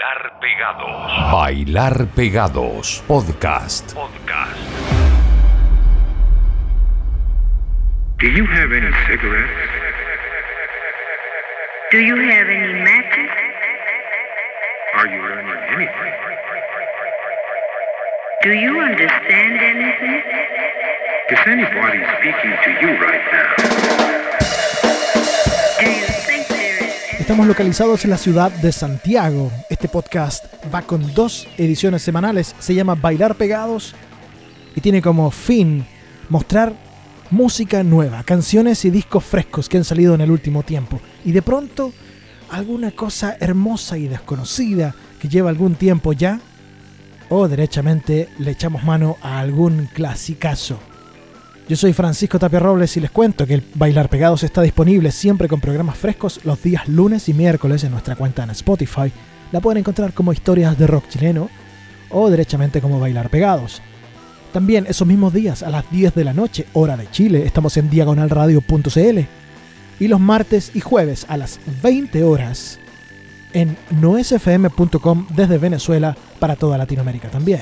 Bailar Pegados. Bailar Pegados. Podcast. Podcast. Do you have any cigarettes? Do you have any matches? Are you learning anything? Do you understand anything? Is anybody speaking to you right now? Do you Estamos localizados en la ciudad de Santiago. Este podcast va con dos ediciones semanales. Se llama Bailar Pegados y tiene como fin mostrar música nueva, canciones y discos frescos que han salido en el último tiempo. Y de pronto, alguna cosa hermosa y desconocida que lleva algún tiempo ya. O derechamente le echamos mano a algún clasicazo. Yo soy Francisco Tapia Robles y les cuento que el Bailar Pegados está disponible siempre con programas frescos los días lunes y miércoles en nuestra cuenta en Spotify. La pueden encontrar como historias de rock chileno o derechamente como Bailar Pegados. También esos mismos días a las 10 de la noche, hora de Chile, estamos en diagonalradio.cl. Y los martes y jueves a las 20 horas en noesfm.com desde Venezuela para toda Latinoamérica también.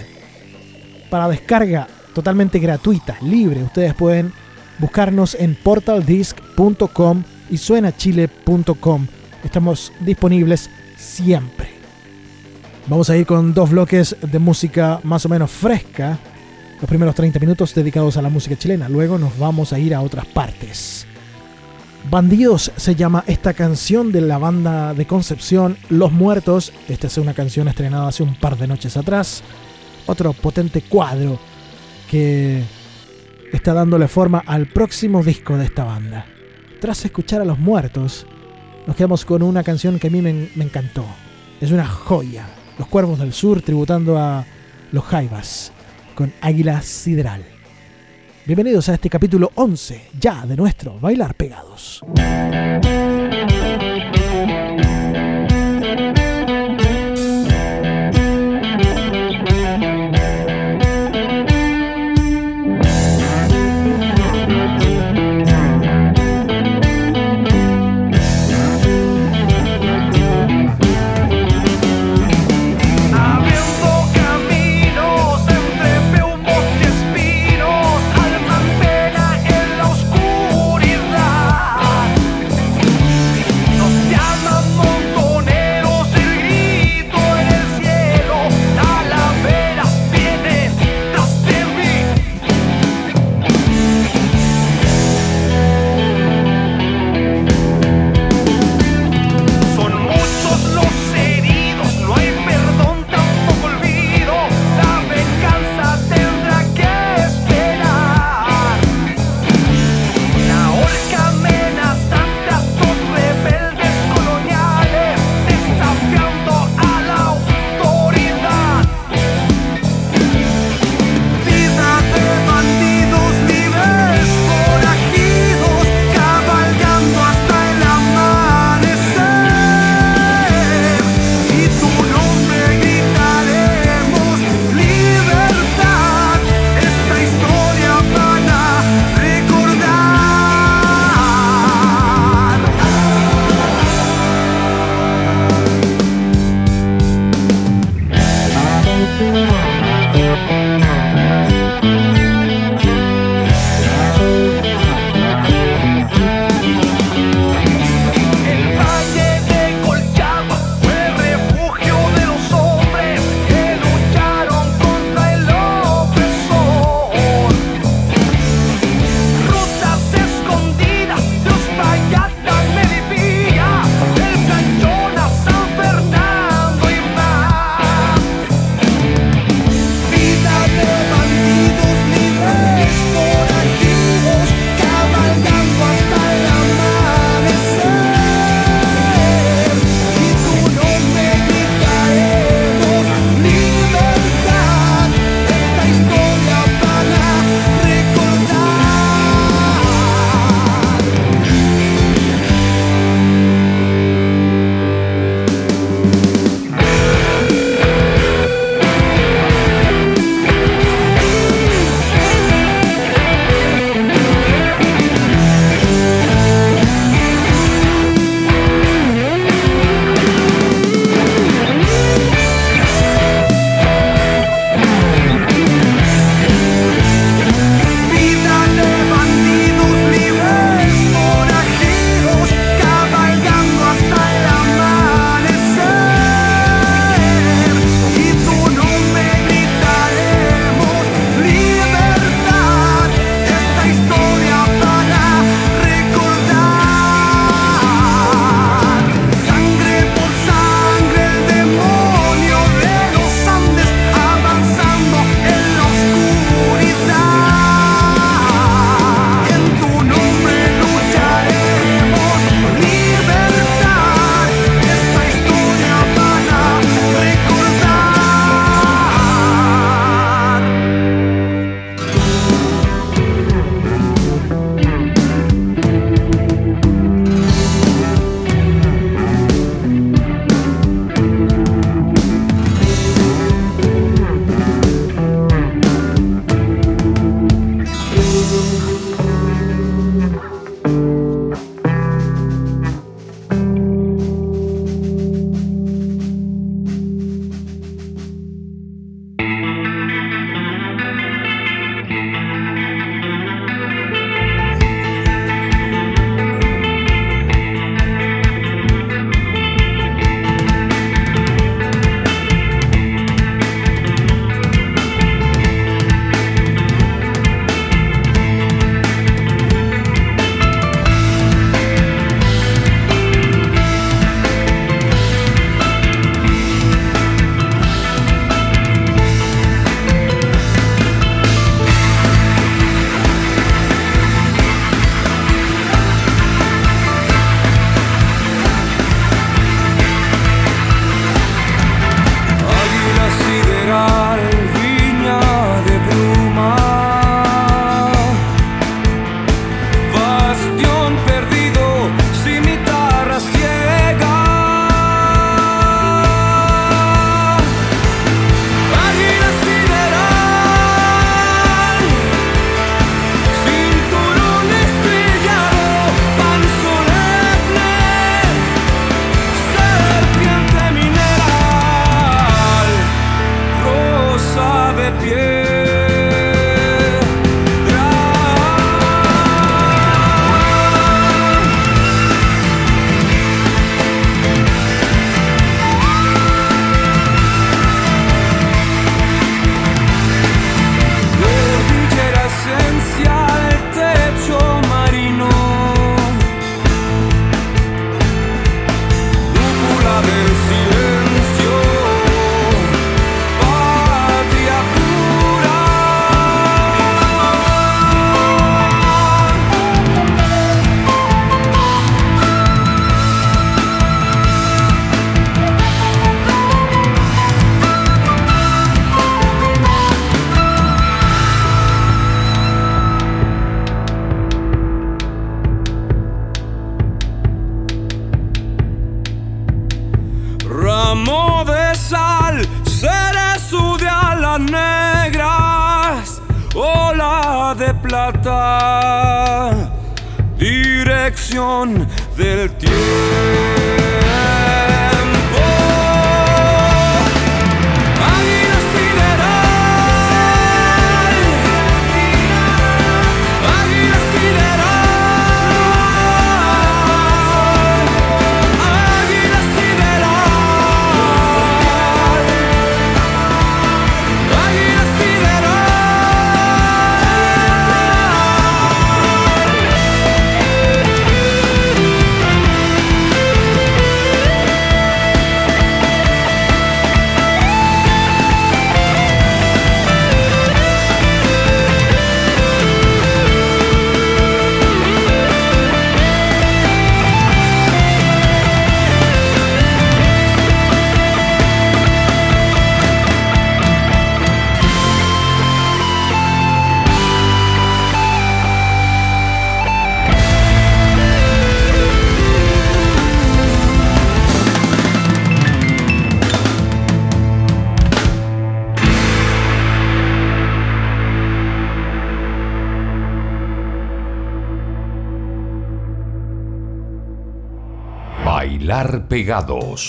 Para descarga totalmente gratuita, libre, ustedes pueden buscarnos en portaldisc.com y suenachile.com. Estamos disponibles siempre. Vamos a ir con dos bloques de música más o menos fresca. Los primeros 30 minutos dedicados a la música chilena. Luego nos vamos a ir a otras partes. Bandidos se llama esta canción de la banda de Concepción Los Muertos. Esta es una canción estrenada hace un par de noches atrás. Otro potente cuadro que está dándole forma al próximo disco de esta banda. Tras escuchar a Los Muertos, nos quedamos con una canción que a mí me, me encantó. Es una joya. Los Cuervos del Sur tributando a los Jaivas con Águila Sideral. Bienvenidos a este capítulo 11 ya de nuestro Bailar Pegados.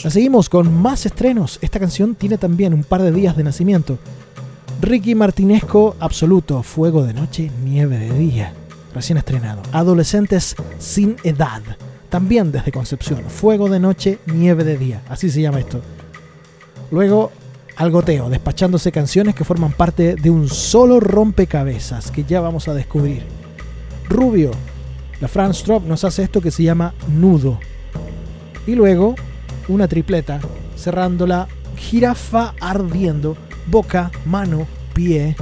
Seguimos con más estrenos. Esta canción tiene también un par de días de nacimiento. Ricky Martinesco Absoluto, Fuego de Noche, Nieve de Día. Recién estrenado. Adolescentes sin edad. También desde Concepción. Fuego de Noche, Nieve de Día. Así se llama esto. Luego, Algoteo, despachándose canciones que forman parte de un solo rompecabezas que ya vamos a descubrir. Rubio, la Franz Trop nos hace esto que se llama Nudo. Y luego una tripleta cerrándola jirafa ardiendo, boca, mano, pie.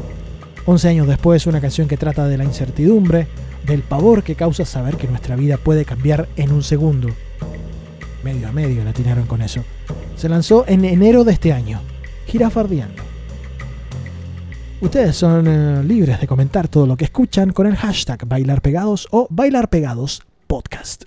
11 años después una canción que trata de la incertidumbre, del pavor que causa saber que nuestra vida puede cambiar en un segundo. Medio a medio latinaron con eso. Se lanzó en enero de este año. Jirafa ardiendo. Ustedes son eh, libres de comentar todo lo que escuchan con el hashtag Bailar Pegados o Bailar Pegados Podcast.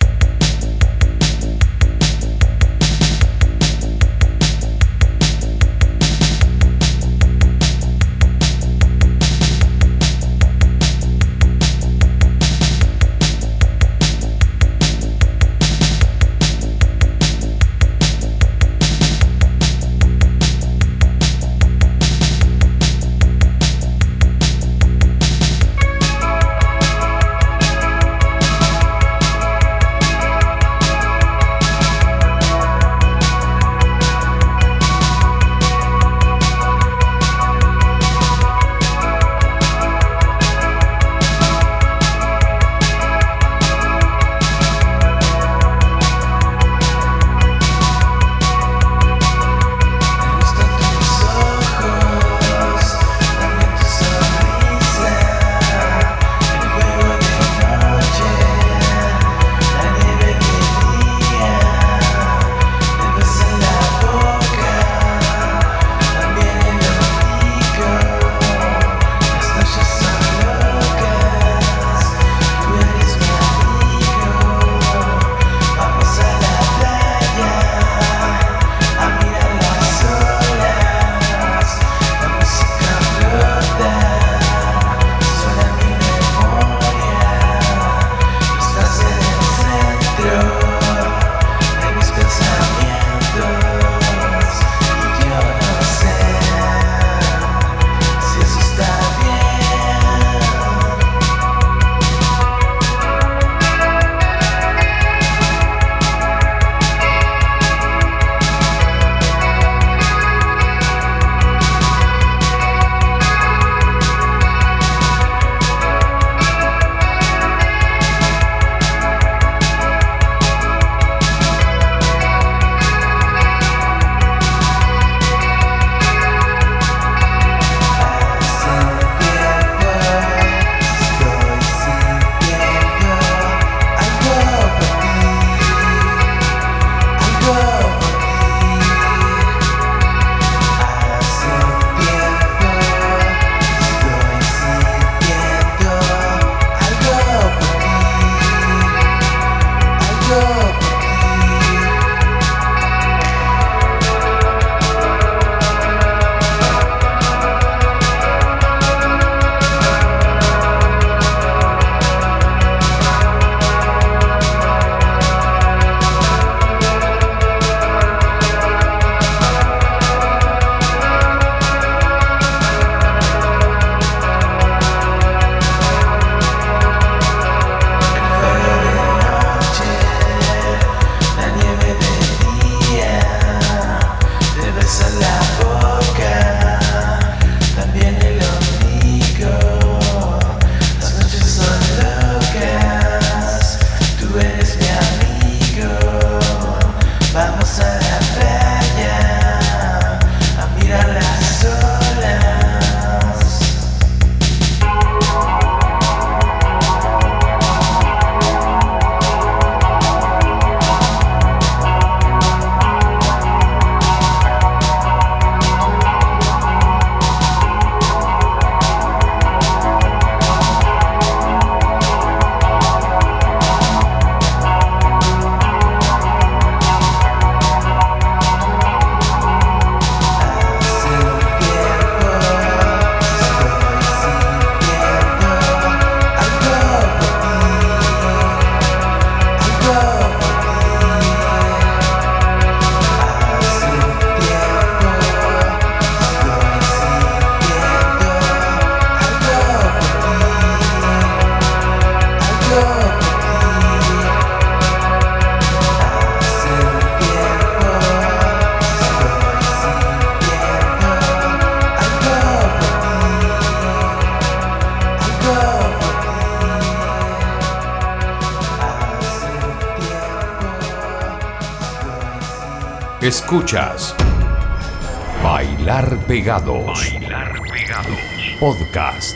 Escuchas Bailar Pegados. Bailar Pegados. Podcast.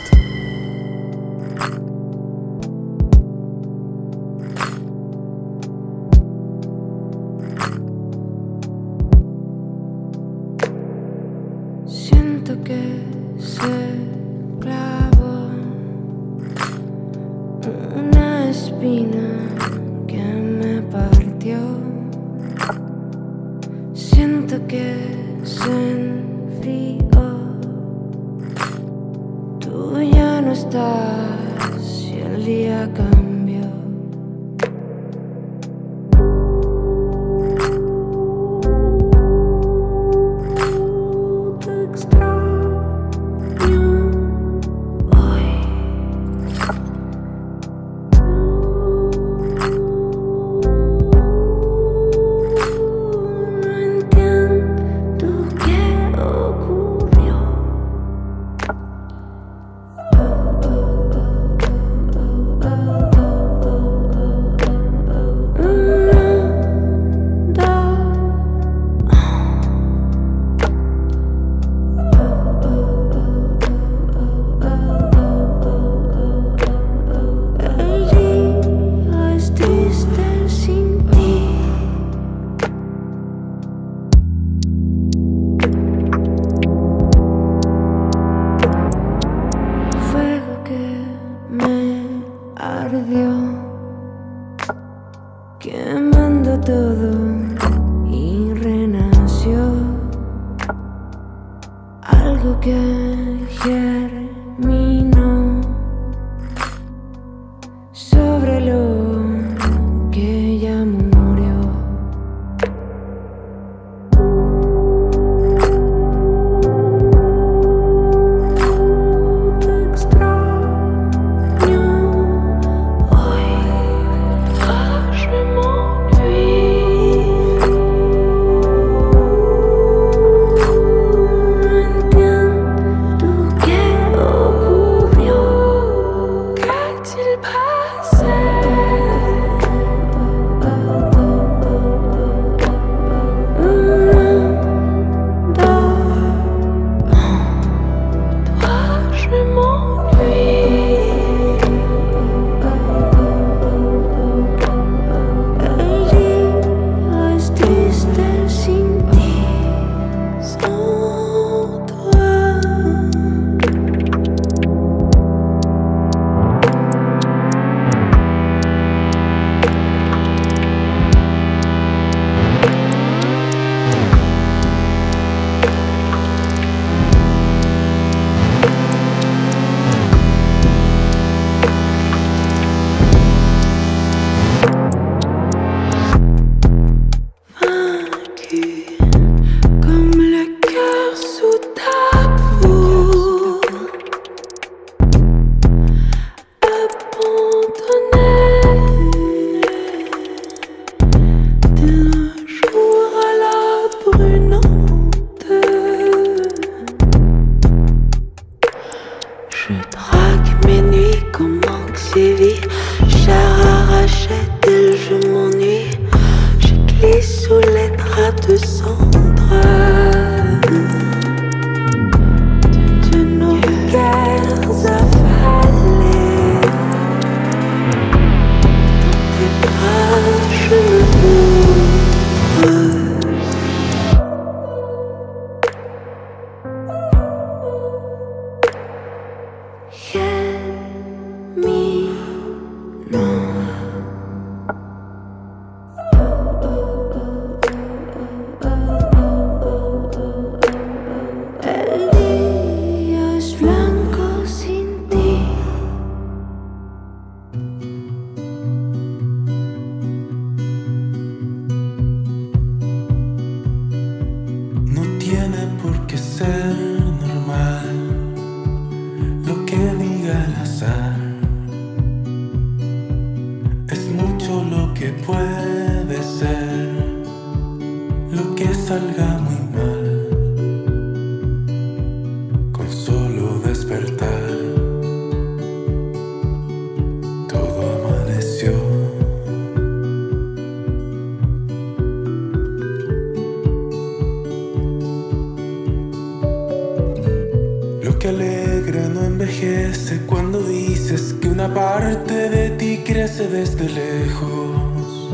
Desde lejos.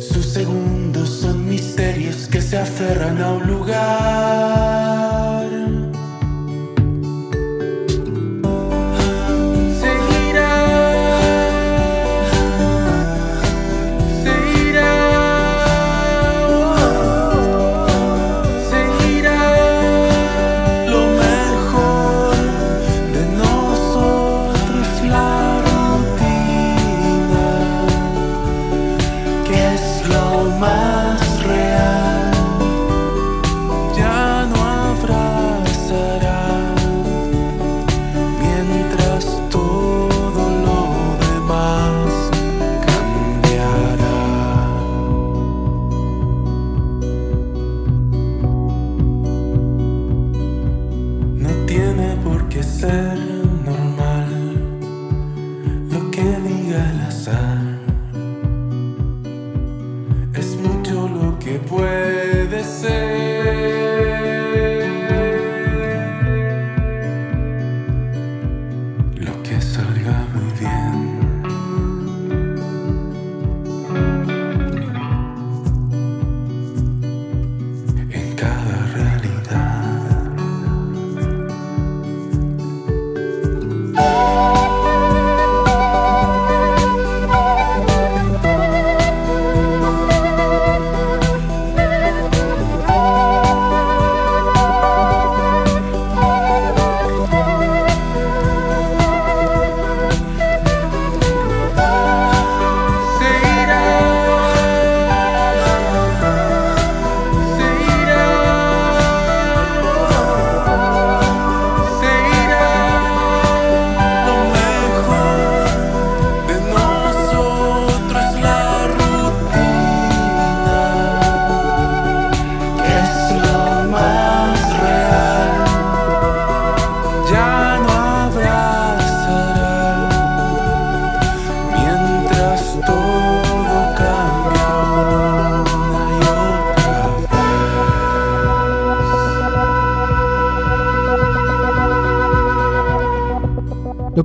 Sus segundos son misterios que se aferran a un lugar.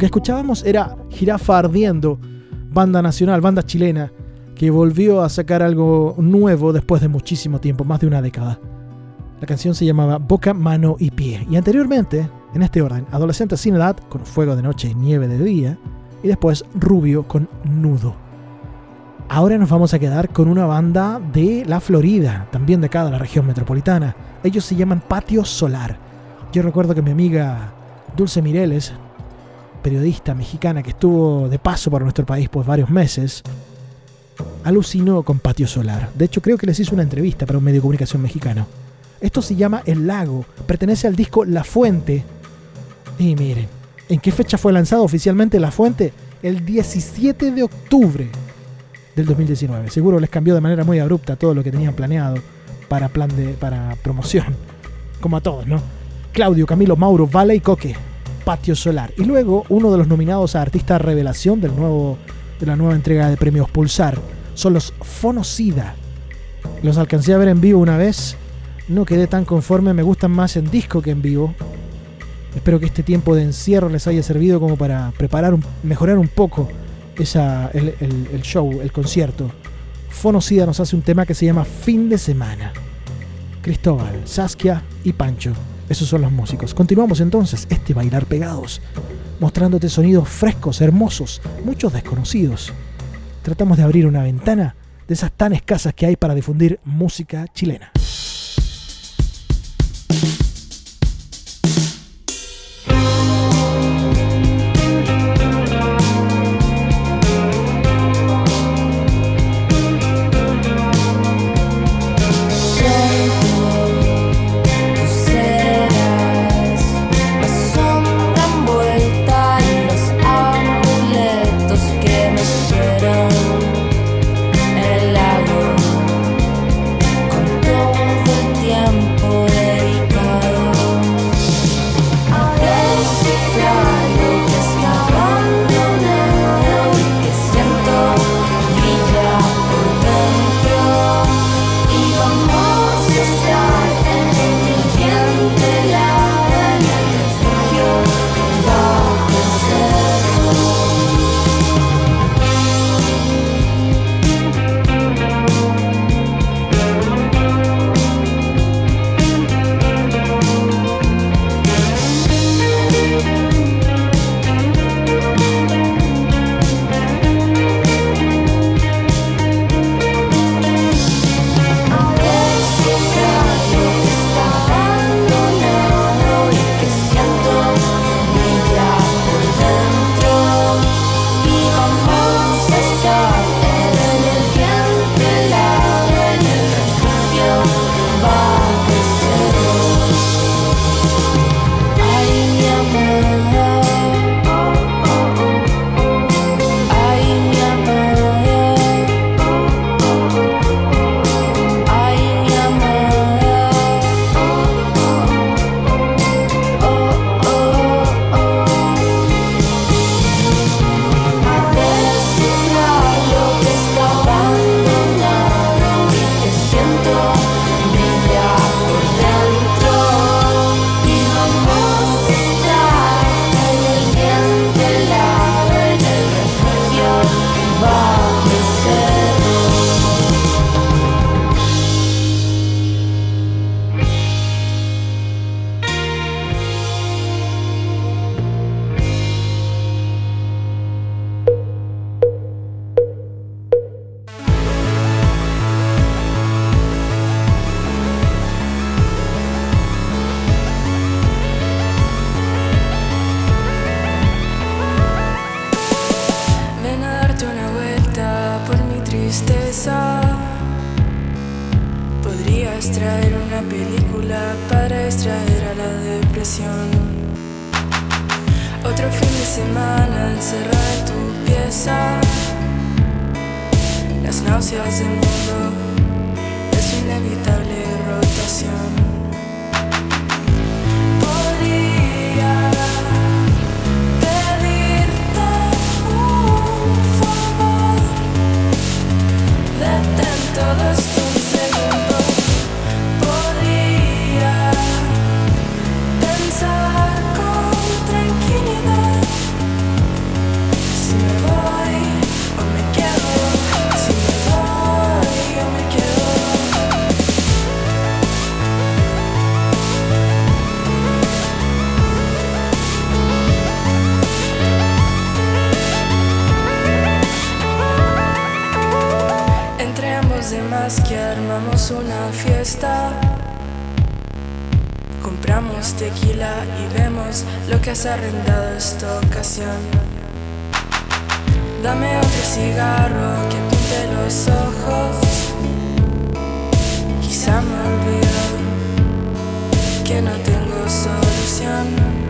Que escuchábamos era Jirafa Ardiendo, banda nacional, banda chilena, que volvió a sacar algo nuevo después de muchísimo tiempo, más de una década. La canción se llamaba Boca, Mano y Pie. Y anteriormente, en este orden, Adolescente sin edad con Fuego de Noche y Nieve de Día. Y después Rubio con Nudo. Ahora nos vamos a quedar con una banda de la Florida, también de acá de la región metropolitana. Ellos se llaman Patio Solar. Yo recuerdo que mi amiga Dulce Mireles, periodista mexicana que estuvo de paso por nuestro país por varios meses, alucinó con Patio Solar. De hecho, creo que les hizo una entrevista para un medio de comunicación mexicano. Esto se llama El Lago, pertenece al disco La Fuente. Y miren, ¿en qué fecha fue lanzado oficialmente La Fuente? El 17 de octubre del 2019. Seguro les cambió de manera muy abrupta todo lo que tenían planeado para plan de para promoción, como a todos, ¿no? Claudio, Camilo, Mauro, Vale y Coque, Patio Solar. Y luego uno de los nominados a Artista Revelación del nuevo, de la nueva entrega de premios Pulsar son los Fonocida. Los alcancé a ver en vivo una vez. No quedé tan conforme, me gustan más en disco que en vivo. Espero que este tiempo de encierro les haya servido como para preparar, un- mejorar un poco esa, el, el- show, el concierto. Fonocida nos hace un tema que se llama Fin de Semana. Cristóbal, Saskia y Pancho. Esos son los músicos. Continuamos entonces este bailar pegados, mostrándote sonidos frescos, hermosos, muchos desconocidos. Tratamos de abrir una ventana de esas tan escasas que hay para difundir música chilena. Compramos tequila y vemos lo que has arrendado esta ocasión. Dame otro cigarro que pinte los ojos. Quizá me olvido que no tengo solución.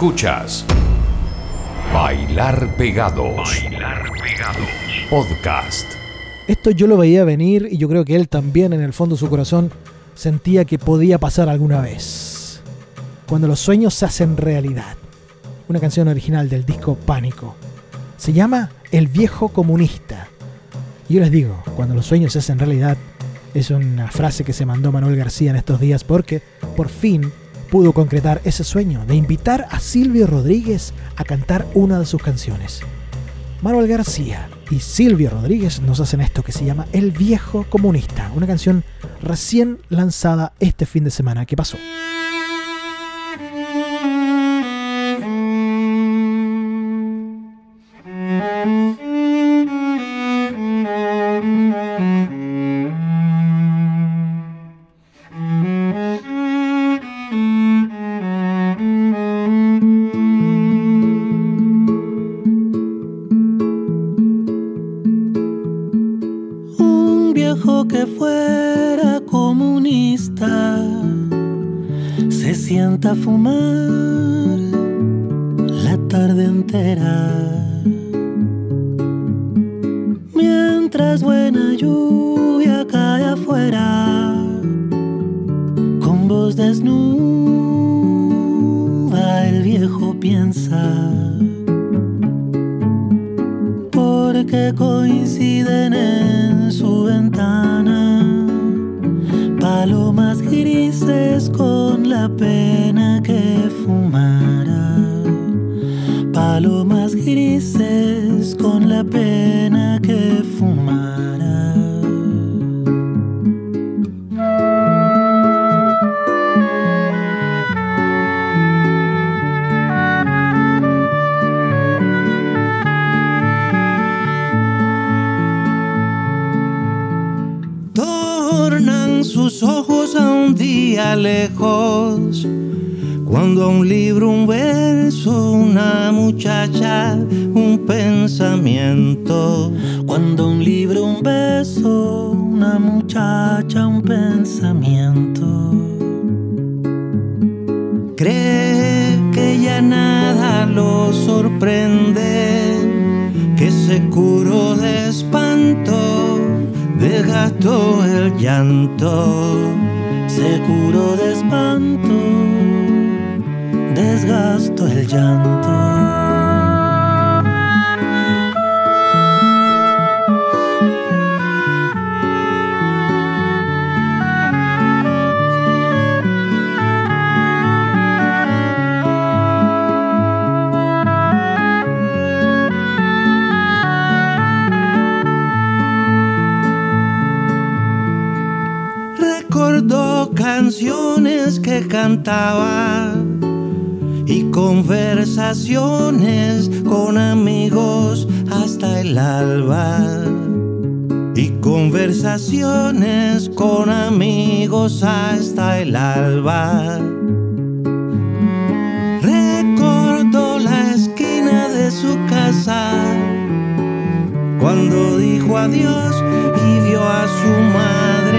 Escuchas Bailar Pegados. Podcast. Esto yo lo veía venir y yo creo que él también en el fondo de su corazón sentía que podía pasar alguna vez. Cuando los sueños se hacen realidad. Una canción original del disco Pánico. Se llama El viejo comunista. Y yo les digo, cuando los sueños se hacen realidad, es una frase que se mandó Manuel García en estos días porque por fin pudo concretar ese sueño de invitar a Silvio Rodríguez a cantar una de sus canciones. Manuel García y Silvio Rodríguez nos hacen esto que se llama El viejo comunista, una canción recién lanzada este fin de semana que pasó. Cuando un libro, un beso, una muchacha, un pensamiento. Cree que ya nada lo sorprende, que se curó de espanto, desgastó el llanto. Se curó de espanto, desgastó el llanto. Canciones que cantaba y conversaciones con amigos hasta el alba. Y conversaciones con amigos hasta el alba. Recordó la esquina de su casa cuando dijo adiós y vio a su madre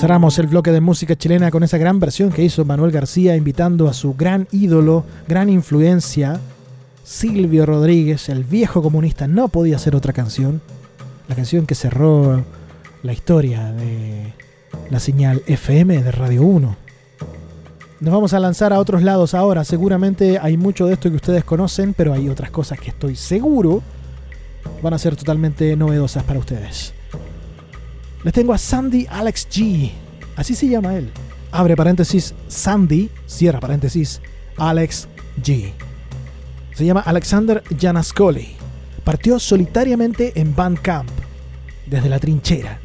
Cerramos el bloque de música chilena con esa gran versión que hizo Manuel García invitando a su gran ídolo, gran influencia, Silvio Rodríguez, el viejo comunista. No podía ser otra canción. La canción que cerró la historia de la señal FM de Radio 1. Nos vamos a lanzar a otros lados ahora. Seguramente hay mucho de esto que ustedes conocen, pero hay otras cosas que estoy seguro van a ser totalmente novedosas para ustedes. Les tengo a Sandy Alex G. Así se llama él. Abre paréntesis Sandy, cierra paréntesis Alex G. Se llama Alexander Janascoli. Partió solitariamente en Bandcamp, desde la trinchera,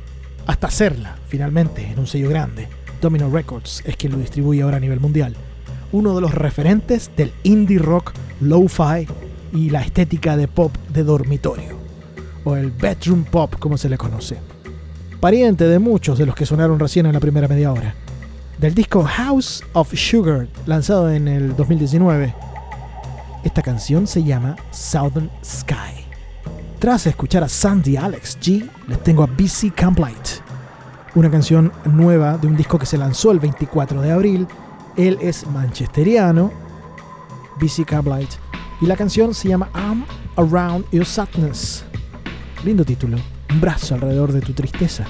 hasta hacerla, finalmente, en un sello grande. Domino Records es quien lo distribuye ahora a nivel mundial. Uno de los referentes del indie rock, lo-fi y la estética de pop de dormitorio, o el bedroom pop como se le conoce pariente de muchos de los que sonaron recién en la primera media hora. Del disco House of Sugar, lanzado en el 2019, esta canción se llama Southern Sky. Tras escuchar a Sandy Alex G, les tengo a BC Camplight, una canción nueva de un disco que se lanzó el 24 de abril. Él es manchesteriano, BC Camplight, y la canción se llama I'm Around Your Sadness. Lindo título un brazo alrededor de tu tristeza.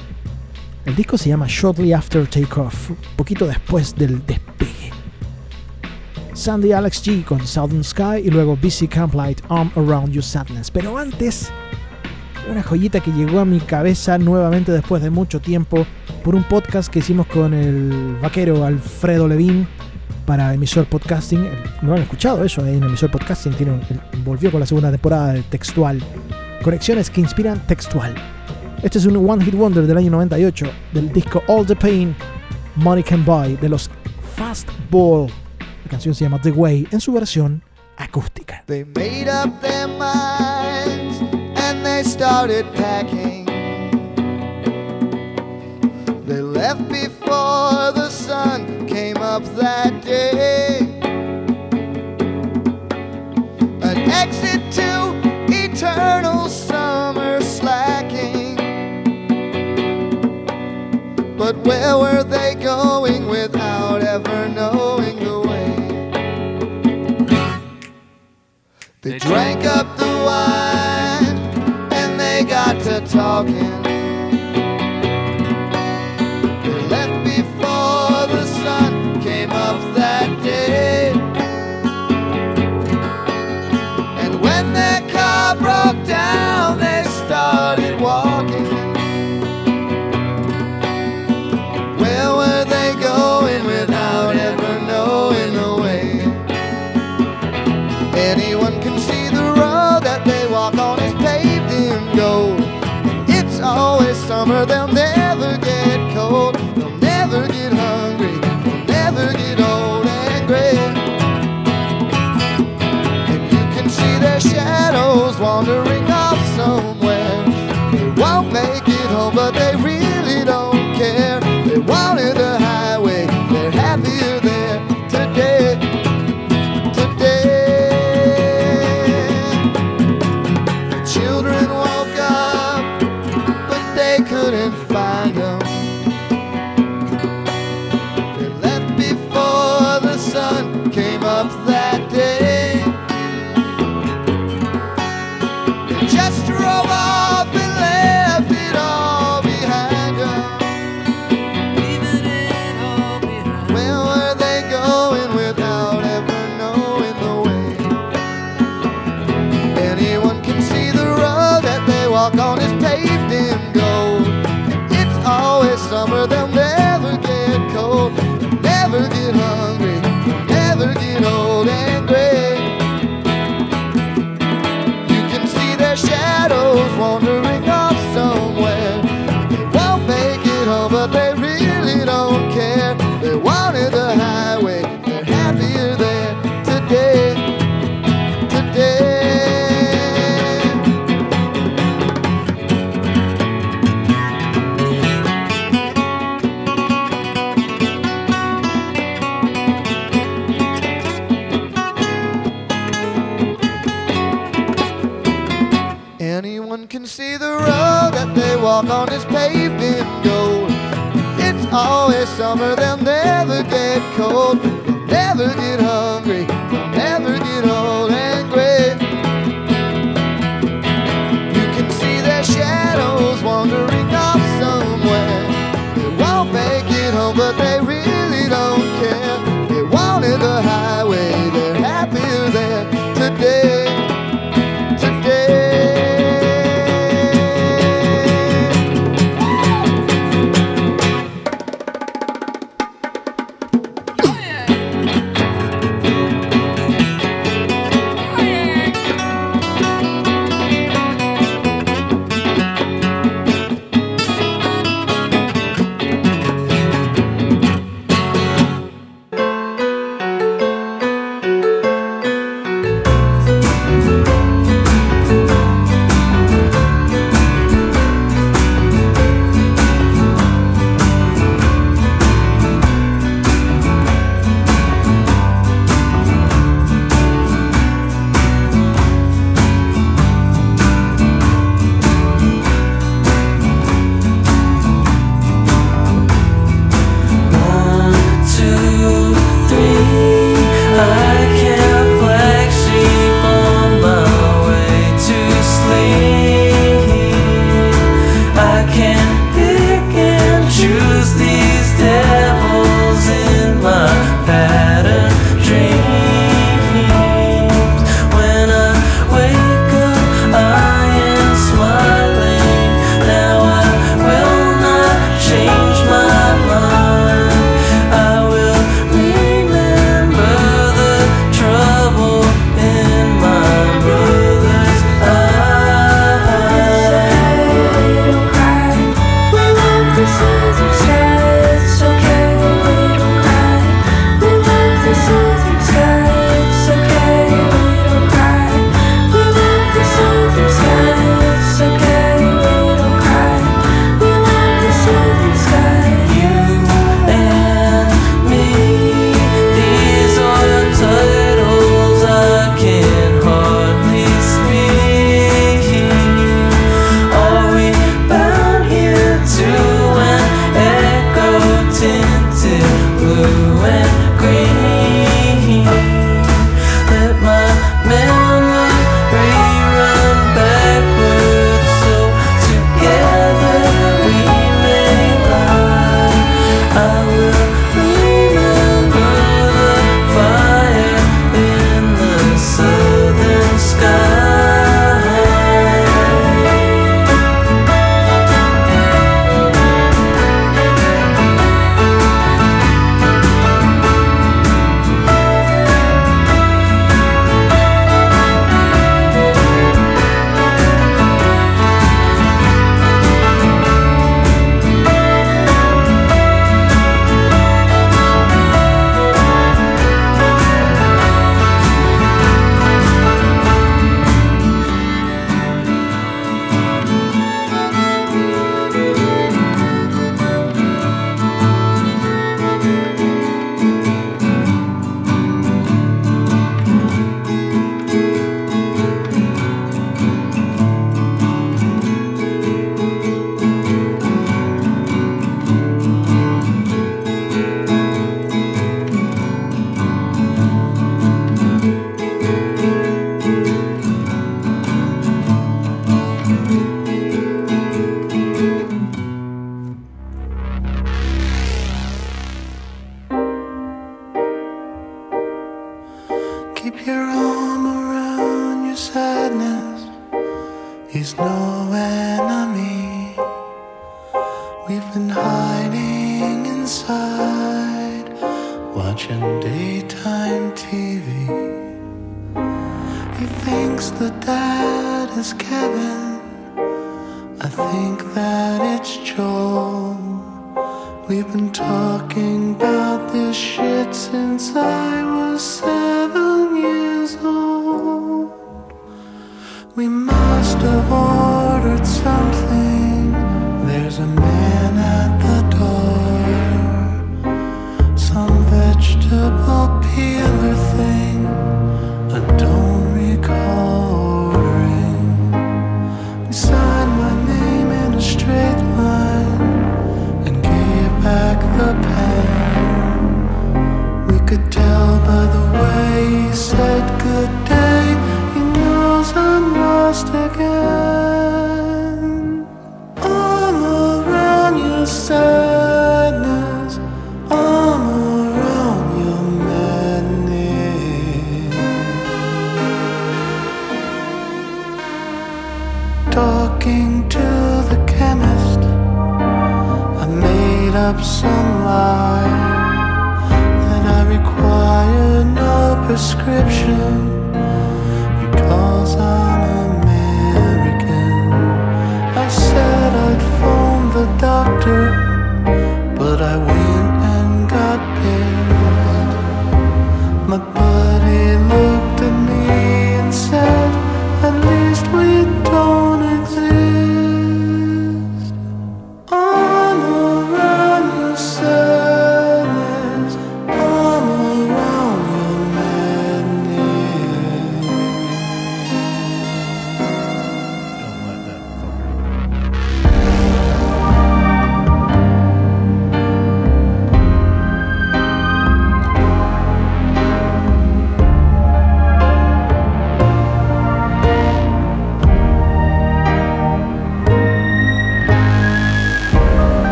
El disco se llama Shortly After Takeoff, poquito después del despegue. Sandy Alex G con Southern Sky y luego BC Camplight Arm Around Your Sadness. Pero antes, Una joyita que llegó a mi cabeza nuevamente después de mucho tiempo por un podcast que hicimos con el vaquero Alfredo Levín para emisor podcasting. No han escuchado eso ahí en emisor podcasting. Volvió con la segunda temporada de textual. Conexiones que inspiran textual. Este es un One Hit Wonder del año 98 del disco All the Pain Money Can Buy de los Fastball. La canción se llama The Way en su versión acústica. They made up their minds and they started packing. They left before the sun came up that day. An exit to eternal summer But where were they going without ever knowing the way? They drank up the wine and they got to talking. They left before the sun came up that day. And when their car broke down, see the road that they walk on is paved in gold. It's always summer, they'll never get cold, never get hungry, Wrap your arm around your sadness. He's no enemy. We've been hiding inside, watching daytime TV. He thinks the dad is Kevin. I think that it's Joel. We've been told.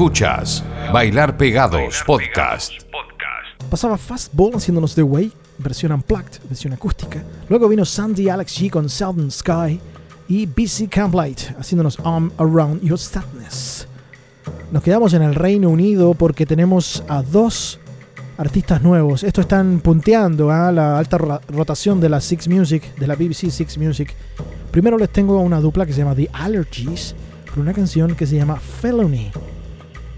Escuchas Bailar Pegados Podcast. Pasaba Fastball haciéndonos The Way, versión unplugged, versión acústica. Luego vino Sandy Alex G con Southern Sky y BC Camplight haciéndonos Arm Around Your Sadness. Nos quedamos en el Reino Unido porque tenemos a dos artistas nuevos. Esto están punteando a la alta ro- rotación de la Six Music, de la BBC Six Music. Primero les tengo una dupla que se llama The Allergies con una canción que se llama Felony.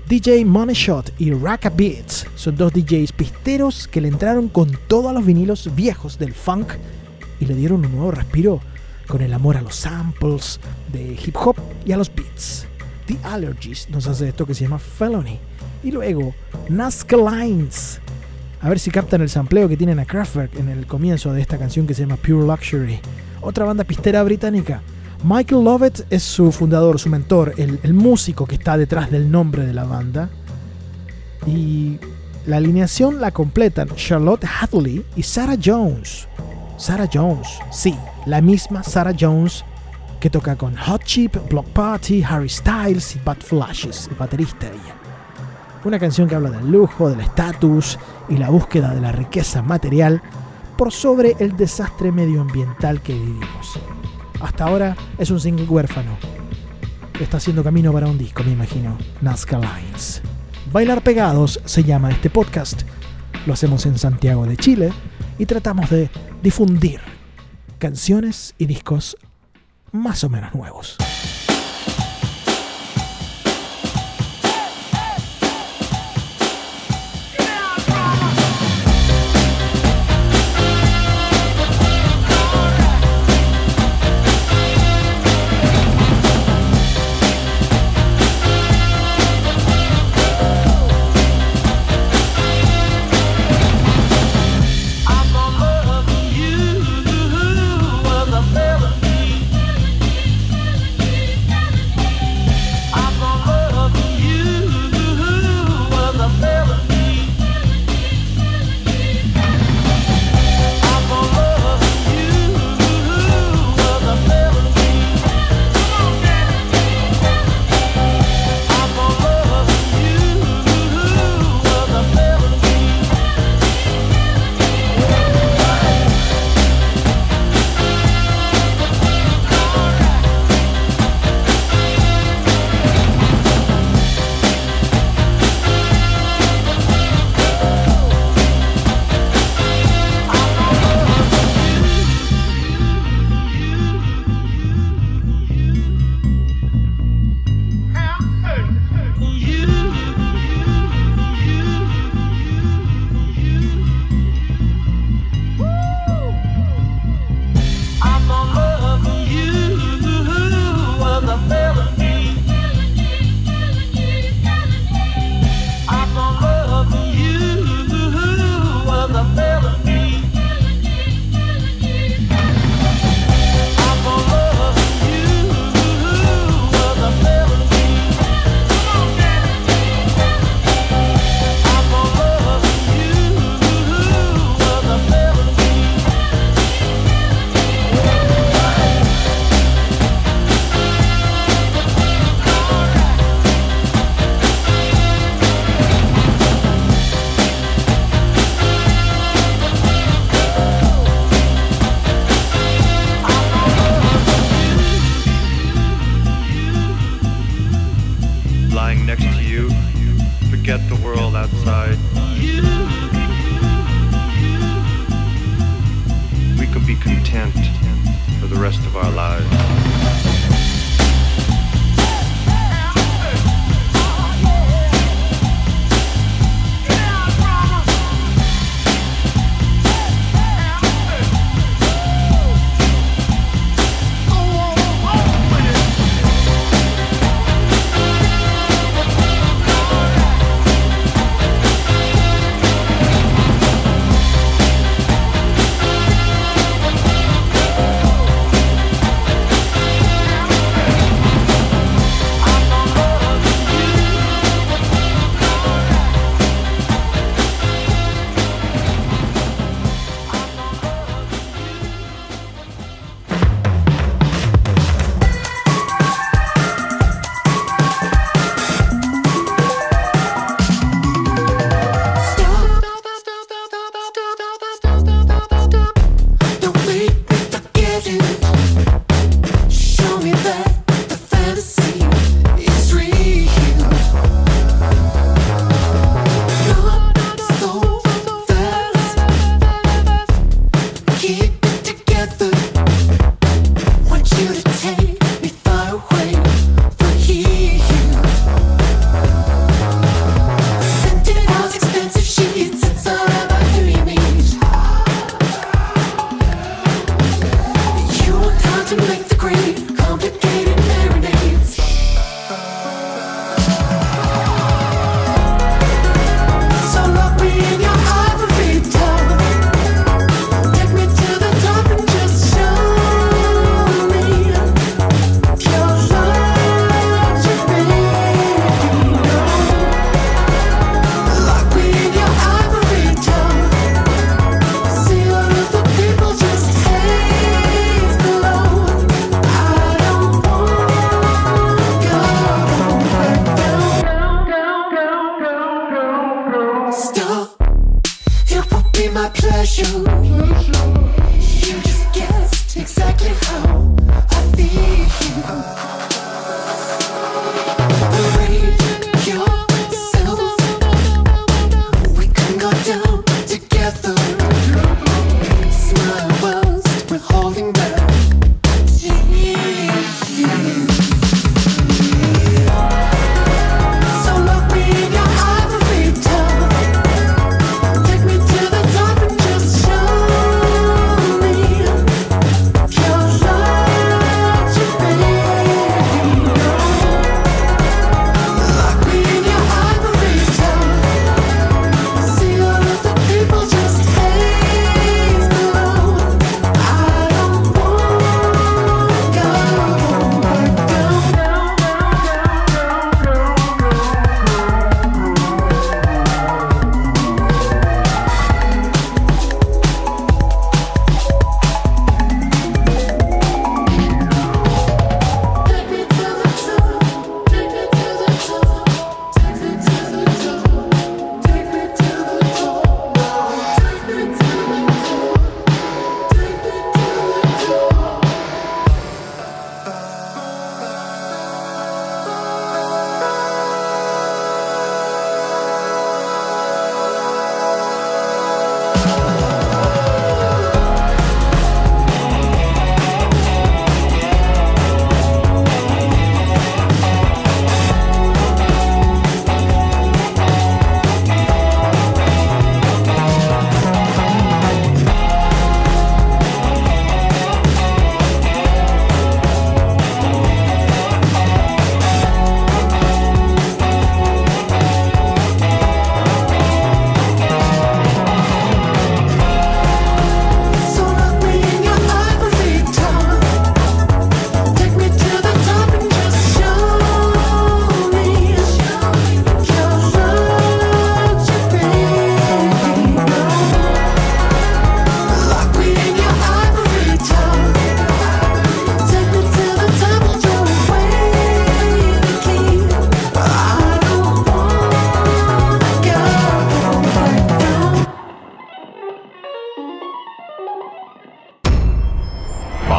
DJ Money Shot y Raka Beats son dos DJs pisteros que le entraron con todos los vinilos viejos del funk y le dieron un nuevo respiro con el amor a los samples de hip hop y a los beats. The Allergies nos hace esto que se llama Felony. Y luego Nazca Lines. A ver si captan el sampleo que tienen a Kraftwerk en el comienzo de esta canción que se llama Pure Luxury. Otra banda pistera británica. Michael Lovett es su fundador, su mentor, el, músico que está detrás del nombre de la banda. Y la alineación la completan Charlotte Hadley y Sarah Jones. Sarah Jones, sí, la misma Sarah Jones que toca con Hot Chip, Block Party, Harry Styles y Bad Flashes, el baterista ella. Una canción que habla del lujo, del estatus y la búsqueda de la riqueza material por sobre el desastre medioambiental que vivimos. Hasta ahora es un single huérfano. Está haciendo camino para un disco, me imagino. Nazca Lines. Bailar Pegados se llama este podcast. Lo hacemos en Santiago de Chile y tratamos de difundir canciones y discos más o menos nuevos.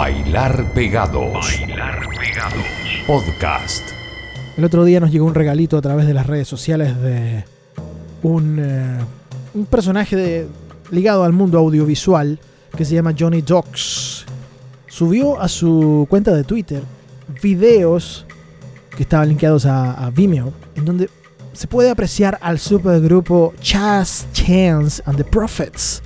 Bailar Pegados. Podcast. El otro día nos llegó un regalito a través de las redes sociales de un, eh, un personaje de- ligado al mundo audiovisual que se llama Johnny Docs subió a su cuenta de Twitter videos que estaban linkeados a, a Vimeo, en donde se puede apreciar al supergrupo Chas Chance and the Prophets.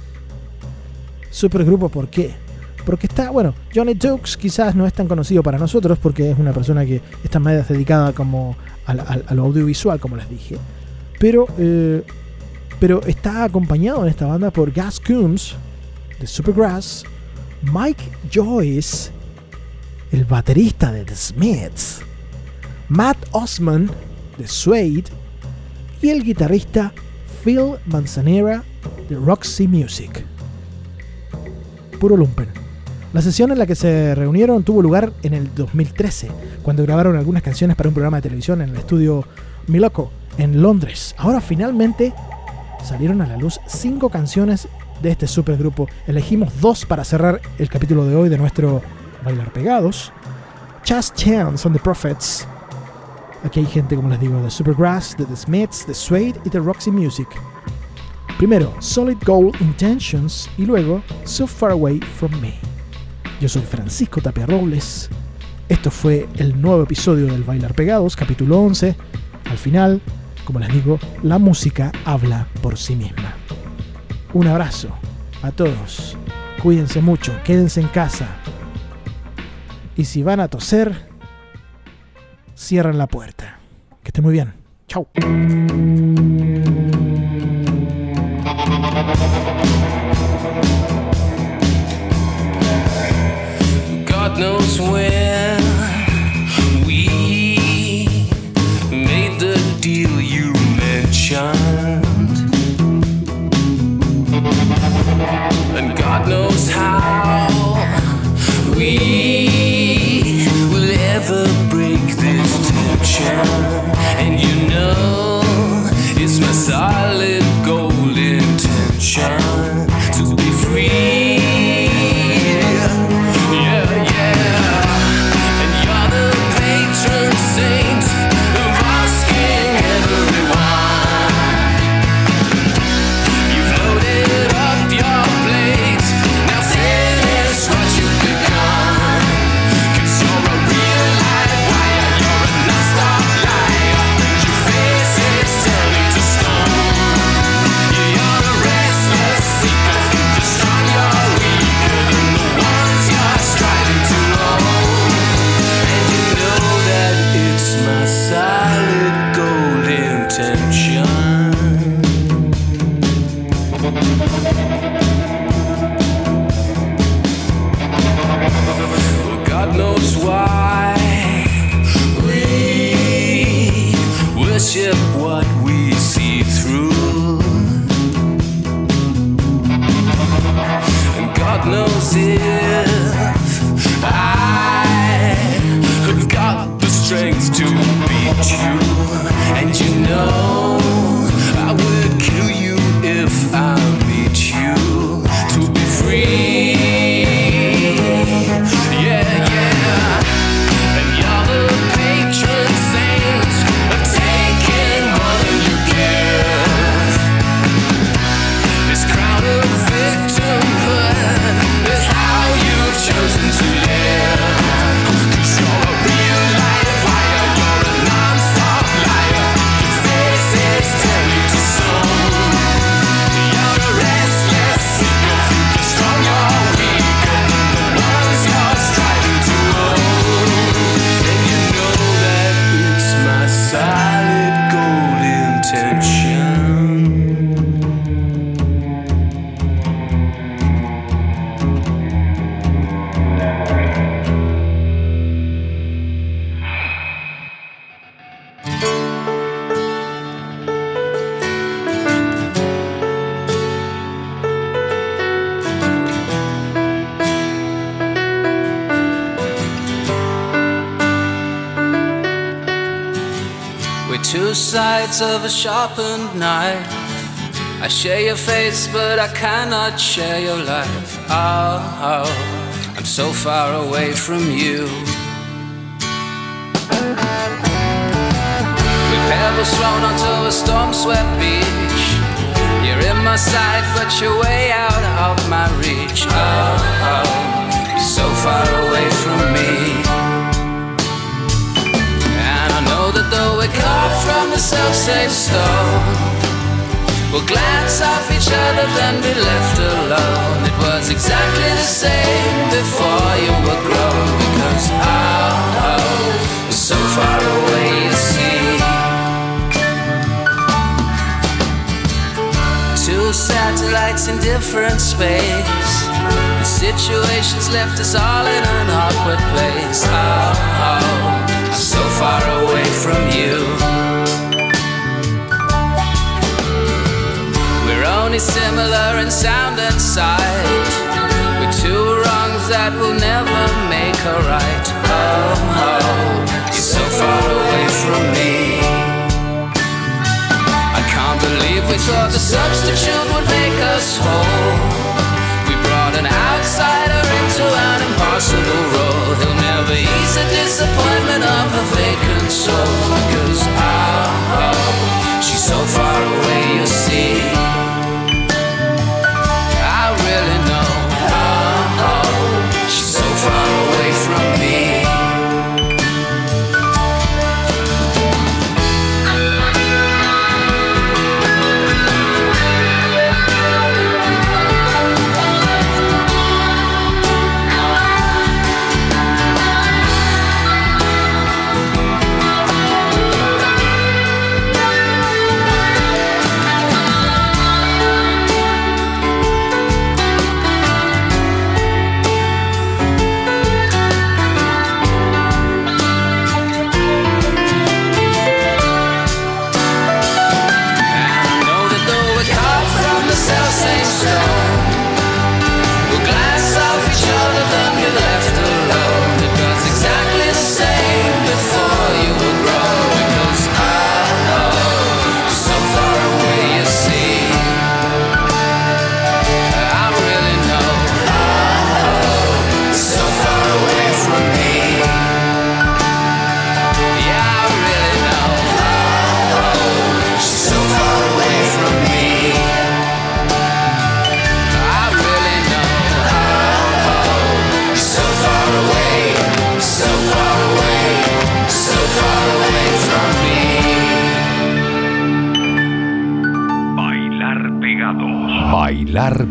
Supergrupo, ¿por qué? Porque está, bueno, Johnny Dukes quizás no es tan conocido para nosotros porque es una persona que está más dedicada como a audiovisual, como les dije. Pero, eh, pero está acompañado en esta banda por Gas Coombs de Supergrass, Mike Joyce, el baterista de The Smiths, Matt Osman de Suede y el guitarrista Phil Manzanera de Roxy Music. Puro lumpen. La sesión en la que se reunieron tuvo lugar en el 2013, cuando grabaron algunas canciones para un programa de televisión en el estudio Miloco, en Londres. Ahora finalmente salieron a la luz cinco canciones de este supergrupo. Elegimos dos para cerrar el capítulo de hoy de nuestro Bailar Pegados. Chas Chance on the Prophets. Aquí hay gente, como les digo, de Supergrass, de The Smiths, de Suede y de Roxy Music. Primero, Solid Gold Intentions y luego So Far Away From Me. Yo soy Francisco Tapia Robles. Esto fue el nuevo episodio del Bailar Pegados, capítulo 11. Al final, como les digo, la música habla por sí misma. Un abrazo a todos. Cuídense mucho, quédense en casa. Y si van a toser, cierren la puerta. Que esté muy bien. Chau. God knows when of a sharpened knife. I share your face, but I cannot share your life. Oh, oh I'm so far away from you. We pebbles thrown onto a storm swept beach. You're in my sight, but you're way out of my reach. Oh, oh, so far away from me. The self same stone. We'll glance off each other, then be left alone. It was exactly the same before you were grown. Because oh, oh, was so far away, you see. Two satellites in different space. The situations left us all in an awkward place. Oh, I'm so far away from you. We're only similar in sound and sight. We're two wrongs that will never make a right. Oh, oh, you're so far away from me. I can't believe we thought the substitute would make us whole. We brought an outsider into an impossible role. He'll never ease the disappointment of a vacant soul.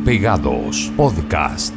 Pegados. Podcast.